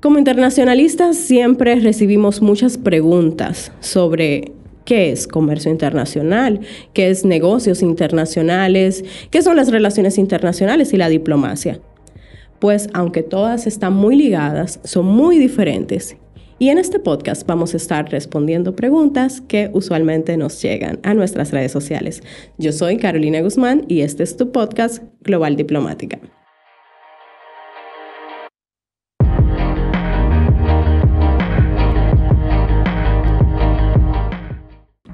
Como internacionalistas siempre recibimos muchas preguntas sobre qué es comercio internacional, qué es negocios internacionales, qué son las relaciones internacionales y la diplomacia. Pues aunque todas están muy ligadas, son muy diferentes. Y en este podcast vamos a estar respondiendo preguntas que usualmente nos llegan a nuestras redes sociales. Yo soy Carolina Guzmán y este es tu podcast Global Diplomática.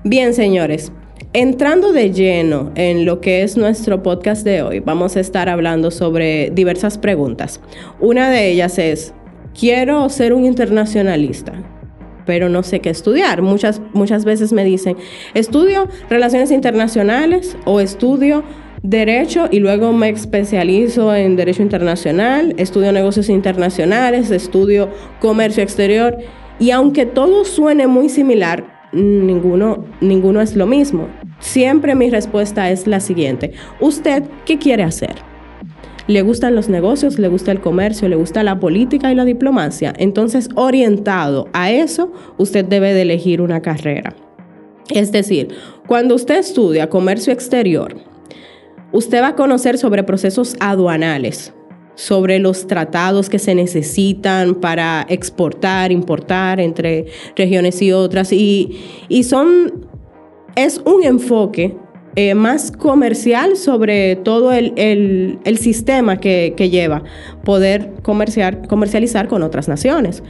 Bien, señores, entrando de lleno en lo que es nuestro podcast de hoy, vamos a estar hablando sobre diversas preguntas. Una de ellas es, quiero ser un internacionalista, pero no sé qué estudiar. Muchas, muchas veces me dicen, estudio relaciones internacionales o estudio derecho y luego me especializo en derecho internacional, estudio negocios internacionales, estudio comercio exterior. Y aunque todo suene muy similar, ninguno, ninguno es lo mismo. Siempre mi respuesta es la siguiente. ¿Usted qué quiere hacer? ¿Le gustan los negocios? ¿Le gusta el comercio? ¿Le gusta la política y la diplomacia? Entonces, orientado a eso, usted debe de elegir una carrera. Es decir, cuando usted estudia comercio exterior, usted va a conocer sobre procesos aduanales, sobre los tratados que se necesitan para exportar, importar entre regiones y otras. Y, y son, es un enfoque eh, más comercial sobre todo el, sistema que, lleva poder comercializar con otras naciones.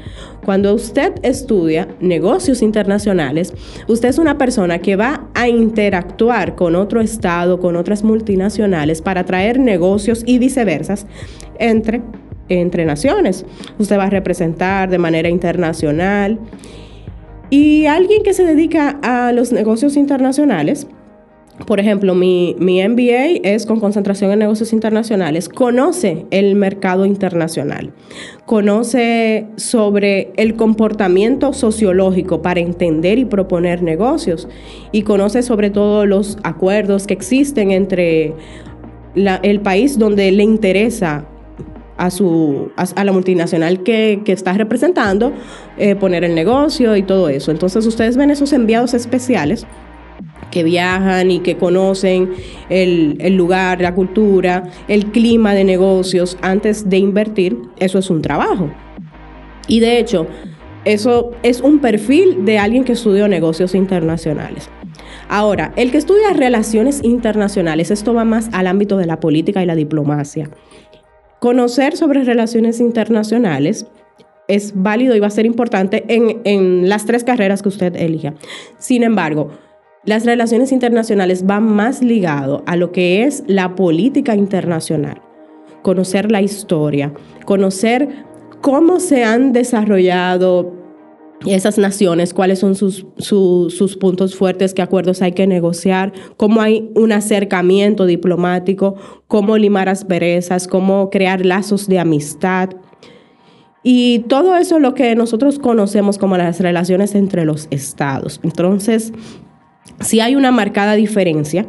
Cuando usted estudia negocios internacionales, usted es una persona que va a interactuar con otro estado, con otras multinacionales para traer negocios y viceversa entre, entre naciones. Usted va a representar de manera internacional. Y alguien que se dedica a los negocios internacionales, por ejemplo, mi, mi, MBA es con concentración en negocios internacionales. Conoce el mercado internacional, conoce sobre el comportamiento sociológico para entender y proponer negocios y conoce sobre todo los acuerdos que existen entre el país donde le interesa a, su, a, la multinacional que, está representando eh, poner el negocio y todo eso. Entonces ustedes ven esos enviados especiales que viajan y que conocen el, lugar, la cultura, el clima de negocios antes de invertir, eso es un trabajo. Y de hecho, eso es un perfil de alguien que estudió negocios internacionales. Ahora, el que estudia relaciones internacionales, esto va más al ámbito de la política y la diplomacia. Conocer sobre relaciones internacionales es válido y va a ser importante en, en las tres carreras que usted elija. Sin embargo, las relaciones internacionales van más ligado a lo que es la política internacional, conocer la historia, conocer cómo se han desarrollado esas naciones, cuáles son sus, sus, puntos fuertes, qué acuerdos hay que negociar, cómo hay un acercamiento diplomático, cómo limar asperezas, cómo crear lazos de amistad. Y todo eso es lo que nosotros conocemos como las relaciones entre los estados. Entonces, sí hay una marcada diferencia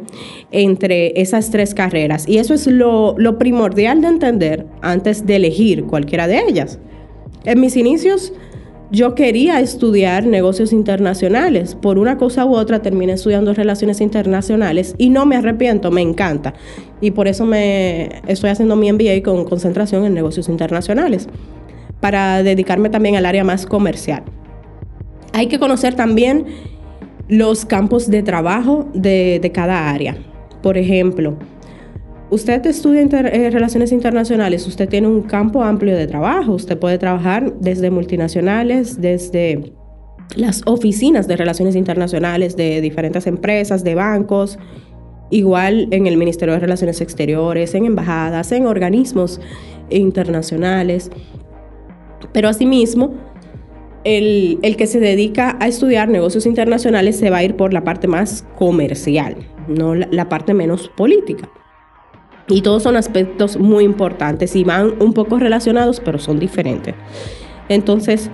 entre esas tres carreras y eso es lo, primordial de entender antes de elegir cualquiera de ellas. En mis inicios yo quería estudiar negocios internacionales. Por una cosa u otra terminé estudiando relaciones internacionales y no me arrepiento, me encanta. Y por eso me estoy haciendo mi MBA con concentración en negocios internacionales, para dedicarme también al área más comercial. Hay que conocer también los campos de trabajo de, cada área. Por ejemplo, usted estudia eh, relaciones internacionales, usted tiene un campo amplio de trabajo, usted puede trabajar desde multinacionales, desde las oficinas de relaciones internacionales de diferentes empresas, de bancos, igual en el Ministerio de Relaciones Exteriores, en embajadas, en organismos internacionales. Pero asimismo, el, que se dedica a estudiar negocios internacionales se va a ir por la parte más comercial, no la, parte menos política. Y todos son aspectos muy importantes y van un poco relacionados, pero son diferentes. Entonces,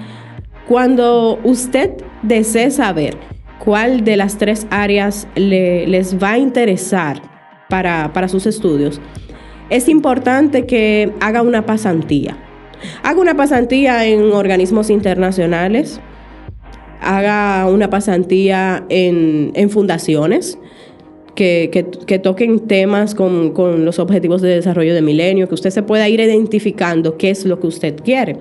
cuando usted desee saber cuál de las tres áreas les va a interesar para, para sus estudios, es importante que haga una pasantía Haga una pasantía en organismos internacionales, haga una pasantía en, fundaciones. Que, toquen temas con, con, los objetivos de desarrollo de milenio, que usted se pueda ir identificando qué es lo que usted quiere.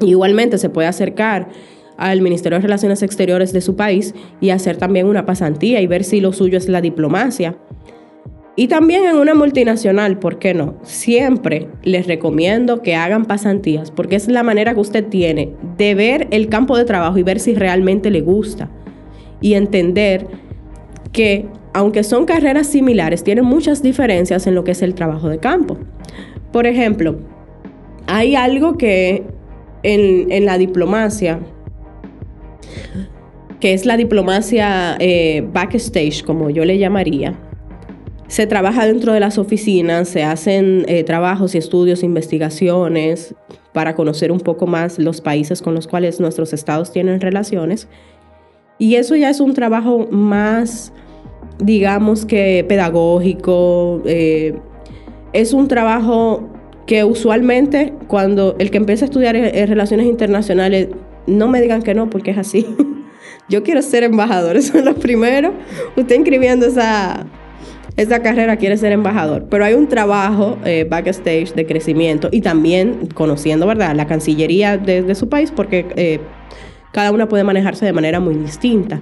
Igualmente se puede acercar al Ministerio de Relaciones Exteriores de su país y hacer también una pasantía y ver si lo suyo es la diplomacia. Y también en una multinacional, ¿por qué no? Siempre les recomiendo que hagan pasantías porque es la manera que usted tiene de ver el campo de trabajo y ver si realmente le gusta. Y entender que aunque son carreras similares, tienen muchas diferencias en lo que es el trabajo de campo. Por ejemplo, hay algo que en, la diplomacia que es la diplomacia eh, backstage, como yo le llamaría, se trabaja dentro de las oficinas, se hacen eh, trabajos y estudios, investigaciones para conocer un poco más los países con los cuales nuestros estados tienen relaciones. Y eso ya es un trabajo más, digamos que pedagógico, eh, es un trabajo que usualmente cuando el que empieza a estudiar relaciones internacionales, no me digan que no, porque es así. Yo quiero ser embajador, eso es lo primero. Usted inscribiendo esa, esa carrera quiere ser embajador, pero hay un trabajo eh, backstage de crecimiento y también conociendo, ¿verdad?, la Cancillería de, su país, porque eh, cada una puede manejarse de manera muy distinta.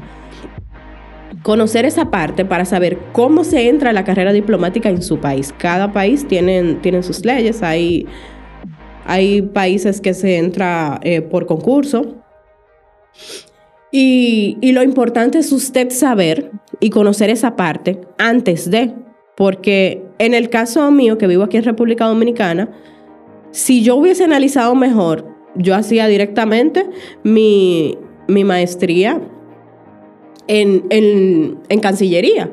Conocer esa parte para saber cómo se entra a la carrera diplomática en su país. Cada país tiene tienen sus leyes, hay, hay países que se entra eh, por concurso. Y, lo importante es usted saber y conocer esa parte antes de, porque en el caso mío, que vivo aquí en República Dominicana, si yo hubiese analizado mejor, yo hacía directamente mi, maestría en, en, Cancillería.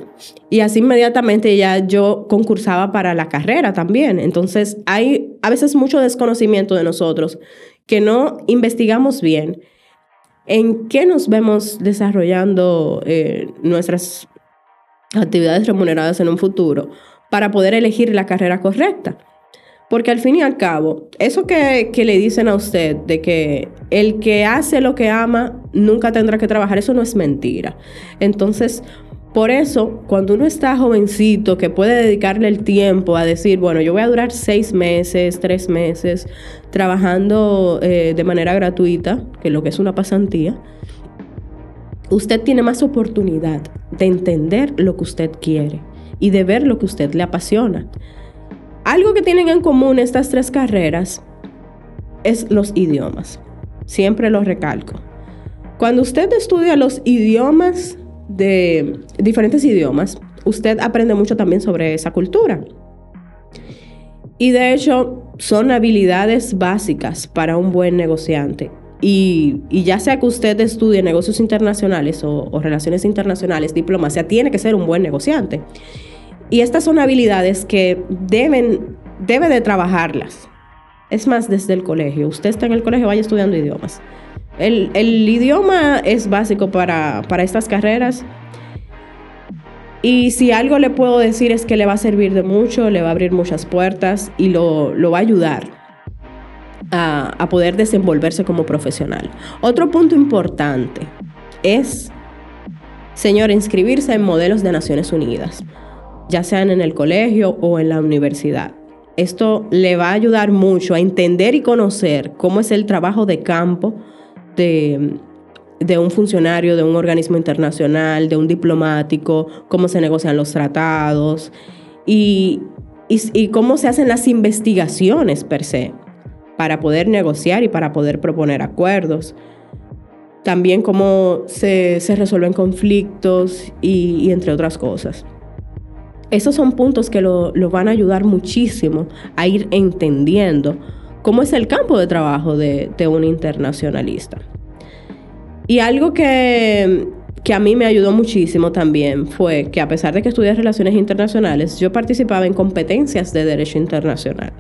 Y así inmediatamente ya yo concursaba para la carrera también. Entonces hay a veces mucho desconocimiento de nosotros que no investigamos bien ¿En qué nos vemos desarrollando eh, nuestras actividades remuneradas en un futuro para poder elegir la carrera correcta? Porque al fin y al cabo, eso que, que, le dicen a usted de que el que hace lo que ama nunca tendrá que trabajar, eso no es mentira. Entonces, por eso, cuando uno está jovencito, que puede dedicarle el tiempo a decir, bueno, yo voy a durar seis meses, tres meses, trabajando eh, de manera gratuita, que es lo que es una pasantía, usted tiene más oportunidad de entender lo que usted quiere y de ver lo que usted le apasiona. Algo que tienen en común estas tres carreras es los idiomas. Siempre lo recalco. Cuando usted estudia los idiomas de diferentes idiomas, usted aprende mucho también sobre esa cultura. Y de hecho, son habilidades básicas para un buen negociante. Y, ya sea que usted estudie negocios internacionales o, relaciones internacionales, diplomacia, tiene que ser un buen negociante. Y estas son habilidades que deben, debe de trabajarlas. Es más, desde el colegio. Usted está en el colegio, vaya estudiando idiomas. El, idioma es básico para, estas carreras. Y si algo le puedo decir es que le va a servir de mucho, le va a abrir muchas puertas y lo, va a ayudar a, a, poder desenvolverse como profesional. Otro punto importante es, señor, inscribirse en modelos de Naciones Unidas, ya sean en el colegio o en la universidad. Esto le va a ayudar mucho a entender y conocer cómo es el trabajo de campo de, un funcionario de un organismo internacional, de un diplomático, cómo se negocian los tratados y, cómo se hacen las investigaciones per se para poder negociar y para poder proponer acuerdos. También cómo se, resuelven conflictos y, entre otras cosas. Esos son puntos que lo, van a ayudar muchísimo a ir entendiendo cómo es el campo de trabajo de, un internacionalista. Y algo que, a mí me ayudó muchísimo también fue que a pesar de que estudié relaciones internacionales, yo participaba en competencias de derecho internacional.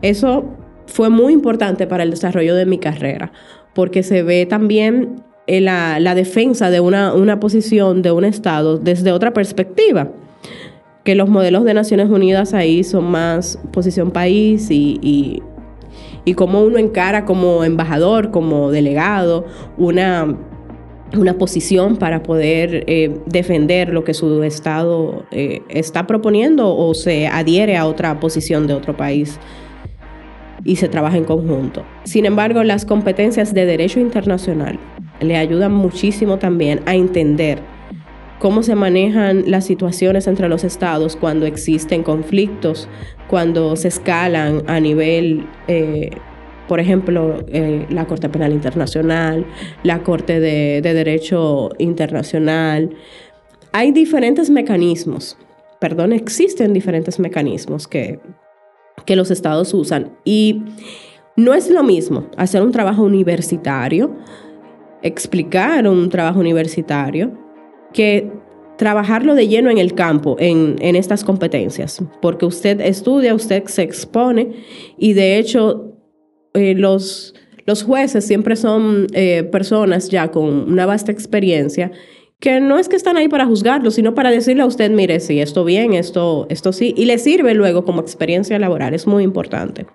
Eso fue muy importante para el desarrollo de mi carrera, porque se ve también eh, la, la defensa de una, una, posición de un Estado desde otra perspectiva, que los modelos de Naciones Unidas ahí son más posición país y, y cómo uno encara como embajador, como delegado, una una posición para poder eh, defender lo que su Estado eh, está proponiendo o se adhiere a otra posición de otro país y se trabaja en conjunto. Sin embargo, las competencias de derecho internacional le ayudan muchísimo también a entender cómo se manejan las situaciones entre los estados cuando existen conflictos, cuando se escalan a nivel, eh, por ejemplo, eh, la Corte Penal Internacional, la Corte de, de Derecho Internacional. Hay diferentes mecanismos, perdón, existen diferentes mecanismos que que los estados usan. Y no es lo mismo hacer un trabajo universitario, explicar un trabajo universitario, que trabajarlo de lleno en el campo, en, estas competencias, porque usted estudia, usted se expone y de hecho eh, los, los jueces siempre son eh, personas ya con una vasta experiencia que no es que están ahí para juzgarlo, sino para decirle a usted, mire, sí, esto bien, esto, esto sí, y le sirve luego como experiencia laboral, es muy importante.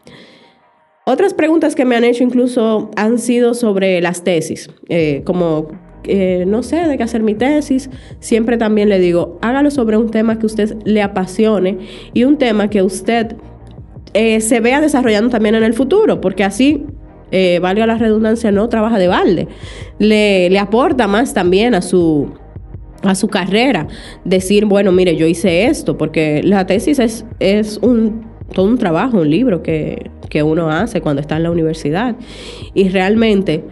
Otras preguntas que me han hecho incluso han sido sobre las tesis, eh, como eh, no sé de qué hacer mi tesis, siempre también le digo, hágalo sobre un tema que usted le apasione y un tema que usted eh, se vea desarrollando también en el futuro, porque así eh, valga la redundancia, no trabaja de balde. Le, le aporta más también a su, a su carrera. Decir, bueno, mire, yo hice esto, porque la tesis es, es un, todo un trabajo, un libro que, que uno hace cuando está en la universidad. Y realmente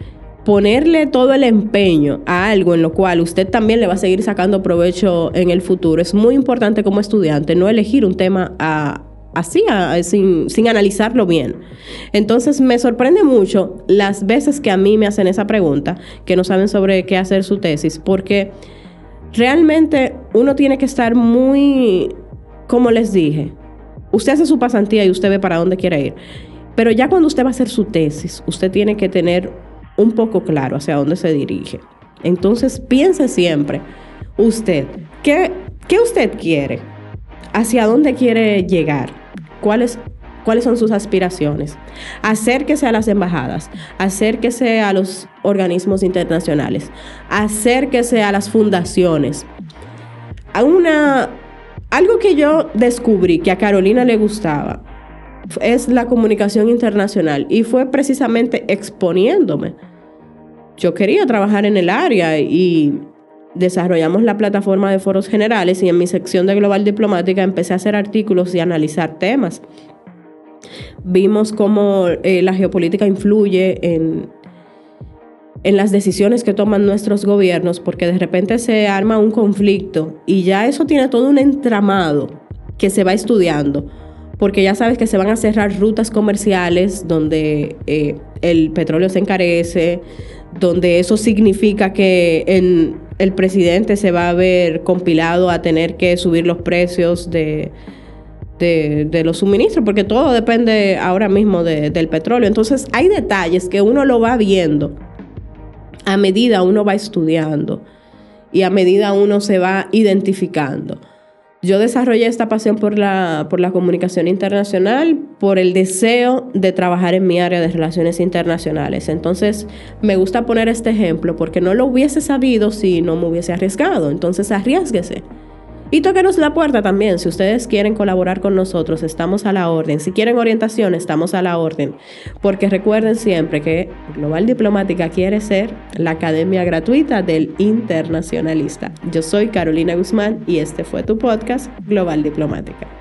ponerle todo el empeño a algo en lo cual usted también le va a seguir sacando provecho en el futuro es muy importante como estudiante no elegir un tema así, sin, sin analizarlo bien. Entonces me sorprende mucho las veces que a mí me hacen esa pregunta, que no saben sobre qué hacer su tesis, porque realmente uno tiene que estar muy, como les dije, usted hace su pasantía y usted ve para dónde quiere ir. Pero ya cuando usted va a hacer su tesis, usted tiene que tener un poco claro hacia dónde se dirige. Entonces piense siempre, usted, ¿qué, qué usted quiere? ¿Hacia dónde quiere llegar? cuáles, cuáles son sus aspiraciones. Acérquese a las embajadas, acérquese a los organismos internacionales, acérquese a las fundaciones. A una, algo que yo descubrí que a Carolina le gustaba es la comunicación internacional y fue precisamente exponiéndome. Yo quería trabajar en el área y desarrollamos la plataforma de foros generales y en mi sección de Global Diplomática empecé a hacer artículos y analizar temas. Vimos cómo eh, la geopolítica influye en, en las decisiones que toman nuestros gobiernos, porque de repente se arma un conflicto y ya eso tiene todo un entramado que se va estudiando, porque ya sabes que se van a cerrar rutas comerciales donde eh, el petróleo se encarece, donde eso significa que el presidente se va a ver compilado a tener que subir los precios de, de, los suministros, porque todo depende ahora mismo del petróleo. Entonces hay detalles que uno lo va viendo a medida uno va estudiando y a medida uno se va identificando. Yo desarrollé esta pasión por la, por la comunicación internacional, por el deseo de trabajar en mi área de relaciones internacionales. Entonces, me gusta poner este ejemplo porque no lo hubiese sabido si no me hubiese arriesgado. Entonces, arriesguese. Y tóquenos la puerta también. Si ustedes quieren colaborar con nosotros, estamos a la orden. Si quieren orientación, estamos a la orden. Porque recuerden siempre que Global Diplomática quiere ser la academia gratuita del internacionalista. Yo soy Carolina Guzmán y este fue tu podcast Global Diplomática.